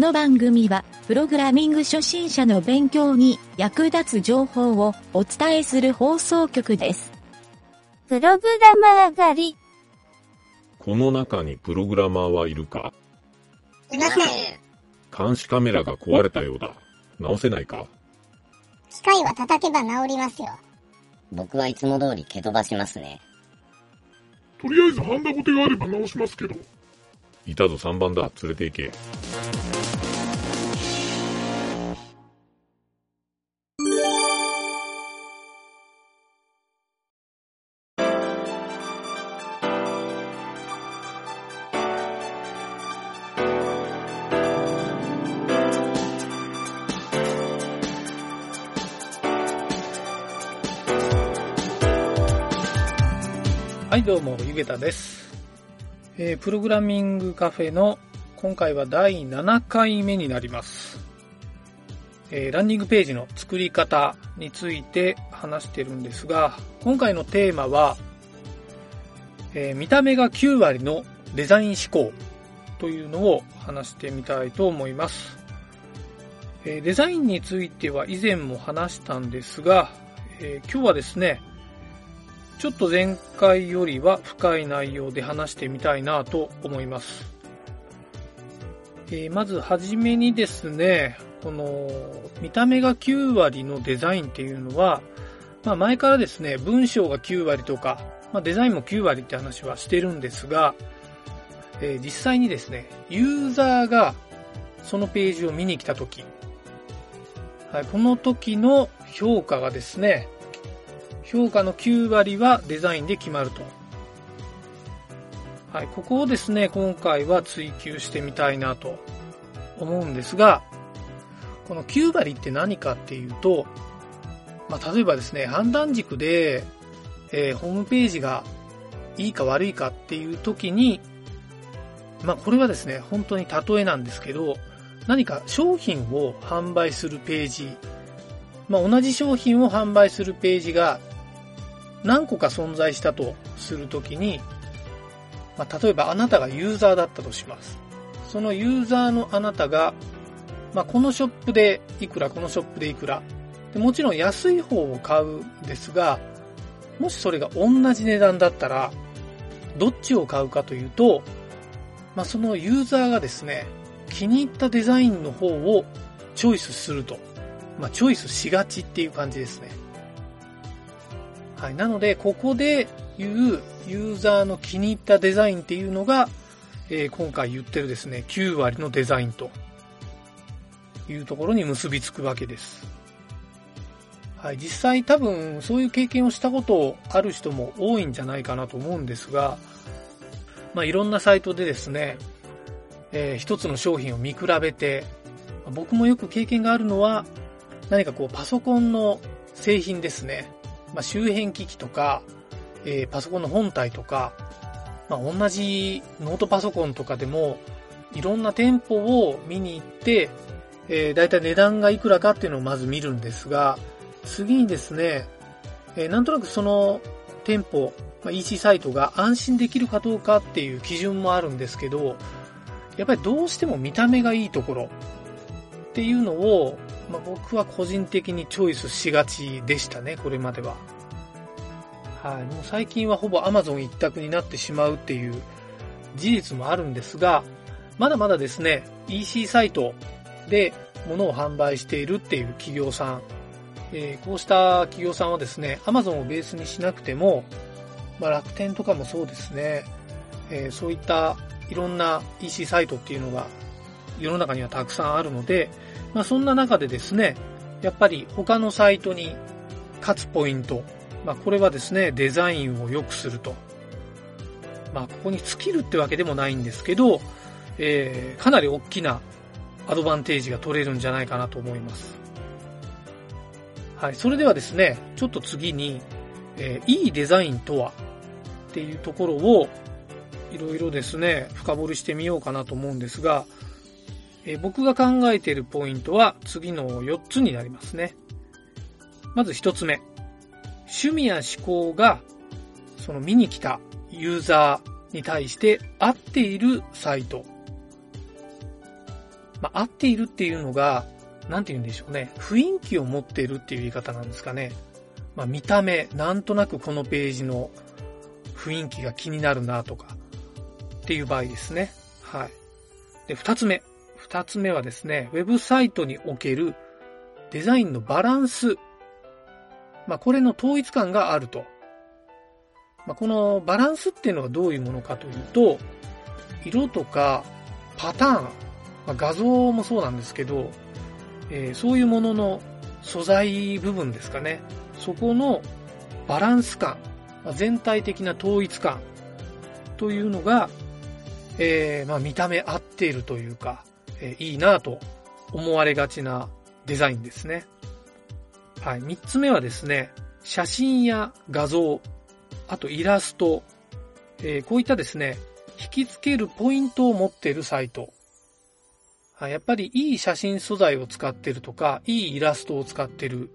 の番組は、プログラミング初心者の勉強に役立つ情報をお伝えする放送局です。プログラマー狩り。この中にプログラマーはいるか？いません。監視カメラが壊れたようだ。直せないか機械は叩けば治りますよ。僕はいつも通り蹴飛ばしますね。とりあえずハンダゴテがあれば直しますけど。いたぞ3番だ。連れて行け。はい、どうも、ゆげたです。えープログラミングカフェの今回は第7回目になります。えーランディングページの作り方について話してるんですが、今回のテーマは、えー見た目が9割のデザイン思考というのを話してみたいと思います。デザインについては以前も話したんですが、え今日はですね、ちょっと前回よりは深い内容で話してみたいなと思います。えーまずはじめにですね、この見た目が9割のデザインっていうのは、まあ前からですね、文章が9割とか、まあデザインも9割って話はしてるんですが、えー実際にですね、ユーザーがそのページを見に来たとき、はい、この時の評価がですね、評価の9割はデザインで決まると。はい、ここをですね、今回は追求してみたいなと思うんですが、この9割って何かっていうと、まあ、例えばですね、判断軸で、えーホームページがいいか悪いかっていう時に、まあ、これはですね、本当に例えなんですけど、何か商品を販売するページ、まあ、同じ商品を販売するページが何個か存在したとするときに、まあ、例えばあなたがユーザーだったとします。そのユーザーのあなたが、まあ、このショップでいくら、このショップでいくら。でもちろん安い方を買うんですが、もしそれが同じ値段だったら、どっちを買うかというと、まあ、そのユーザーがですね、気に入ったデザインの方をチョイスすると。まあ、チョイスしがちっていう感じですね。はい。なので、ここで言うユーザーの気に入ったデザインっていうのが、えー今回言ってるですね、9割のデザインというところに結びつくわけです。はい。実際多分そういう経験をしたことある人も多いんじゃないかなと思うんですが、まあ、いろんなサイトでですね、えー一つの商品を見比べて、僕もよく経験があるのは、何かこうパソコンの製品ですね。まあ、周辺機器とか、えーパソコンの本体とか、まあ、同じノートパソコンとかでも、いろんな店舗を見に行って、えー、だいたい値段がいくらかっていうのをまず見るんですが、次にですね、えーなんとなくその店舗、まあ、EC サイトが安心できるかどうかっていう基準もあるんですけど、やっぱりどうしても見た目がいいところっていうのを、まあ、僕は個人的にチョイスしがちでしたね、これまでは。はい。もう最近はほぼ Amazon 一択になってしまうっていう事実もあるんですが、まだまだですね、EC サイトで物を販売しているっていう企業さん、えーこうした企業さんはですね、Amazon をベースにしなくても、まあ、楽天とかもそうですね、えーそういったいろんな EC サイトっていうのが世の中にはたくさんあるので、まあ、そんな中でですね、やっぱり他のサイトに勝つポイント、まあ、これはですね、デザインを良くすると。まあ、ここに尽きるってわけでもないんですけど、えーかなり大きなアドバンテージが取れるんじゃないかなと思います。はい、それではですね、ちょっと次に、えーいいデザインとはっていうところを、いろいろですね、深掘りしてみようかなと思うんですが、え僕が考えているポイントは次の4つになりますね。まず1つ目。趣味や思考が、その見に来たユーザーに対して合っているサイト。まあ、合っているっていうのが、なんて言うんでしょうね。雰囲気を持っているっていう言い方なんですかね。まあ、見た目、なんとなくこのページの雰囲気が気になるなとか、っていう場合ですね。はい。で、二つ目。二つ目はですね、ウェブサイトにおけるデザインのバランス。まあ、これの統一感があると。まあ、このバランスっていうのはどういうものかというと、色とかパターン、まあ、画像もそうなんですけど、えー、そういうものの素材部分ですかね。そこのバランス感、まあ、全体的な統一感というのが、えー、まあ、見た目合っているというか、え、いいなと思われがちなデザインですね。はい。三つ目はですね、写真や画像、あとイラスト、えー、こういったですね、引き付けるポイントを持っているサイト。やっぱりいい写真素材を使ってるとか、いいイラストを使ってる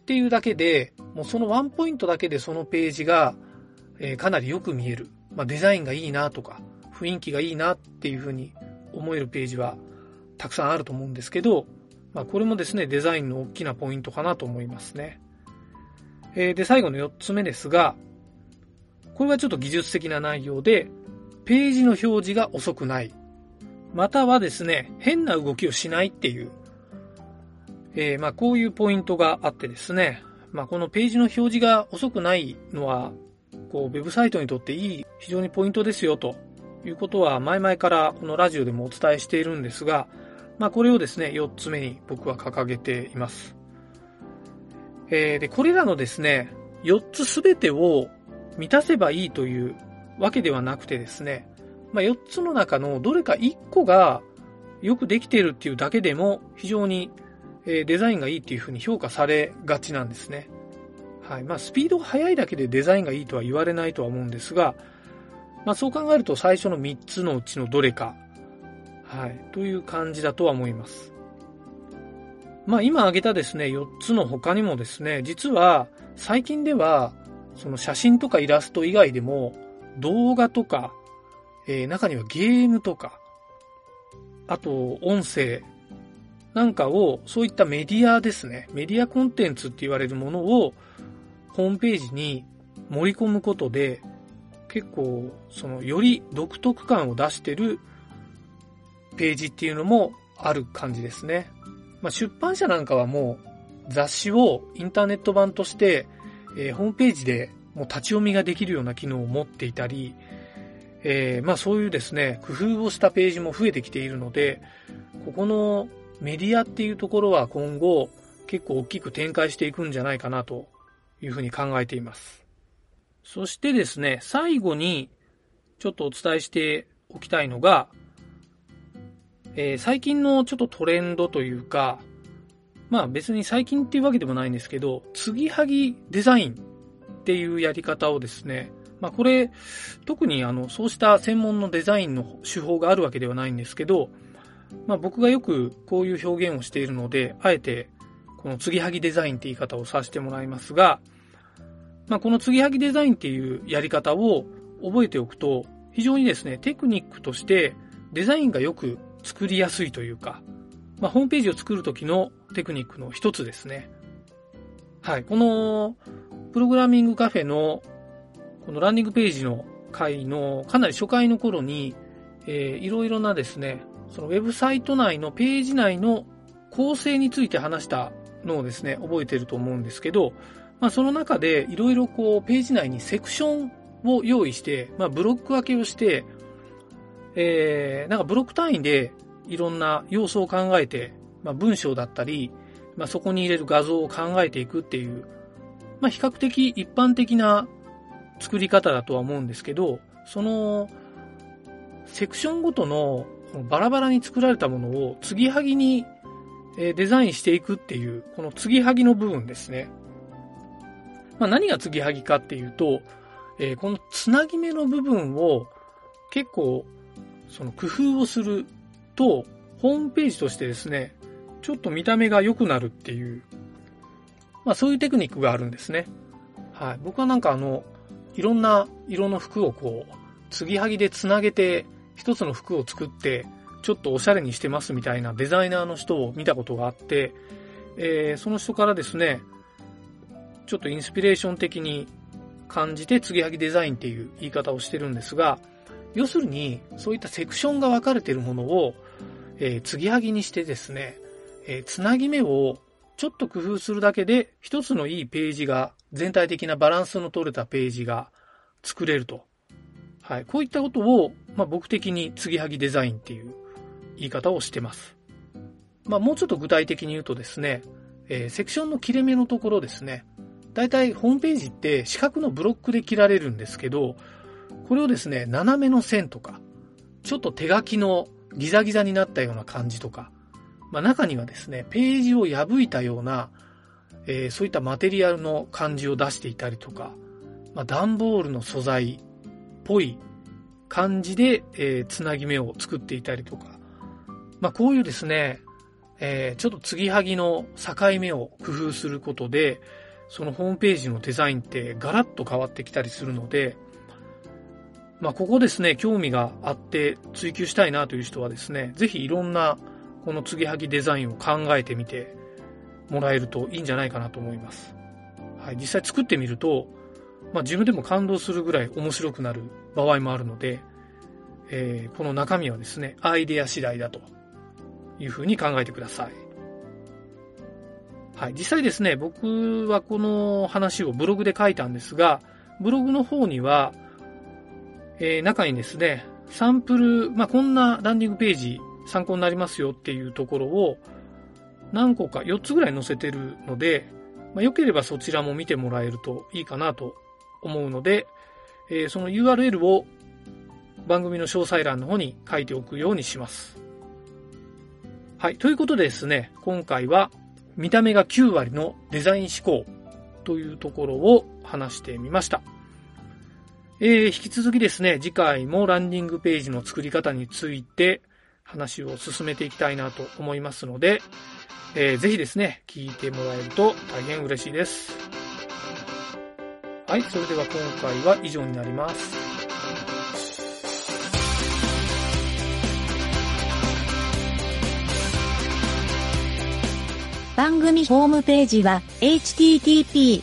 っていうだけで、もうそのワンポイントだけでそのページが、えー、かなりよく見える。まあ、デザインがいいなとか、雰囲気がいいなっていうふうに思えるページはたくさんあると思うんですけど、まあ、これもですね、デザインの大きなポイントかなと思いますね。えー、で、最後の4つ目ですが、これはちょっと技術的な内容で、ページの表示が遅くない。またはですね、変な動きをしないっていう、えー、まあこういうポイントがあってですね、まあこのページの表示が遅くないのは、こう、ウェブサイトにとっていい、非常にポイントですよということは前々からこのラジオでもお伝えしているんですが、まあこれをですね、4つ目に僕は掲げています。えー、で、これらのですね、4つすべてを満たせばいいというわけではなくてですね、まあ、4つの中のどれか1個がよくできているっていうだけでも非常にデザインがいいっていうふうに評価されがちなんですね。はい。まあ、スピードが速いだけでデザインがいいとは言われないとは思うんですが、まあ、そう考えると最初の3つのうちのどれか、はい。という感じだとは思います。まあ、今挙げたですね、4つの他にもですね、実は最近では、その写真とかイラスト以外でも、動画とか、えー、中にはゲームとか、あと音声なんかを、そういったメディアですね、メディアコンテンツって言われるものをホームページに盛り込むことで、結構、その、より独特感を出してるページっていうのもある感じですね。まあ、出版社なんかはもう雑誌をインターネット版として、えー、ホームページでもう立ち読みができるような機能を持っていたり、えー、まあそういうですね、工夫をしたページも増えてきているので、ここのメディアっていうところは今後結構大きく展開していくんじゃないかなというふうに考えています。そしてですね、最後にちょっとお伝えしておきたいのが、えー、最近のちょっとトレンドというか、まあ別に最近っていうわけでもないんですけど、継ぎはぎデザインっていうやり方をですね、まあこれ、特にあの、そうした専門のデザインの手法があるわけではないんですけど、まあ僕がよくこういう表現をしているので、あえてこの継ぎはぎデザインって言い方をさせてもらいますが、まあこの継ぎはぎデザインっていうやり方を覚えておくと、非常にですね、テクニックとしてデザインがよく作りやすいというか、まあホームページを作るときのテクニックの一つですね。はい。このプログラミングカフェのこのランディングページの回のかなり初回の頃に、えー、いろいろなですね、そのウェブサイト内のページ内の構成について話したのをですね、覚えてると思うんですけど、まあその中でいろいろこうページ内にセクションを用意して、まあブロック分けをして、えー、なんかブロック単位でいろんな要素を考えて、まあ文章だったり、まあそこに入れる画像を考えていくっていう、まあ、比較的一般的な作り方だとは思うんですけど、その、セクションごとのバラバラに作られたものを継ぎはぎにデザインしていくっていう、この継ぎはぎの部分ですね。まあ、何が継ぎはぎかっていうと、えー、このつなぎ目の部分を結構その工夫をすると、ホームページとしてですね、ちょっと見た目が良くなるっていうまあそういうテクニックがあるんですね。はい。僕はなんかあの、いろんな色の服をこう、継ぎはぎでつなげて、一つの服を作って、ちょっとおしゃれにしてますみたいなデザイナーの人を見たことがあって、えーその人からですね、ちょっとインスピレーション的に感じて継ぎはぎデザインっていう言い方をしてるんですが、要するにそういったセクションが分かれてるものを、えー継ぎはぎにしてですね、えーつなぎ目をちょっと工夫するだけで一つのいいページが、全体的なバランスの取れたページが作れると。はい。こういったことを、まあ、僕的に継ぎはぎデザインっていう言い方をしてます。まあ、もうちょっと具体的に言うとですね、えーセクションの切れ目のところですね。だいたいホームページって四角のブロックで切られるんですけど、これをですね、斜めの線とか、ちょっと手書きのギザギザになったような感じとか、まあ、中にはですね、ページを破いたような、えーそういったマテリアルの感じを出していたりとか、まあ、段ボールの素材っぽい感じで、えーつなぎ目を作っていたりとか、まあ、こういうですね、えーちょっと継ぎはぎの境目を工夫することで、そのホームページのデザインってガラッと変わってきたりするので、まあ、ここですね、興味があって追求したいなという人はですね、ぜひいろんなこの継ぎはぎデザインを考えてみてもらえるといいんじゃないかなと思います。はい、実際作ってみると、まあ、自分でも感動するぐらい面白くなる場合もあるので、えーこの中身はですね、アイデア次第だというふうに考えてください。はい、実際ですね、僕はこの話をブログで書いたんですが、ブログの方には、えー中にですね、サンプル、まあ、こんなランディングページ参考になりますよっていうところを何個か4つぐらい載せてるので、まあ、よければそちらも見てもらえるといいかなと思うので、えーその URL を番組の詳細欄の方に書いておくようにします。はい。ということでですね、今回は見た目が9割のデザイン思考というところを話してみました。えー引き続きですね、次回もランディングページの作り方について話を進めていきたいなと思いますので、えーぜひですね、聞いてもらえると大変嬉しいです。はい、それでは今回は以上になります。番組ホームページは http://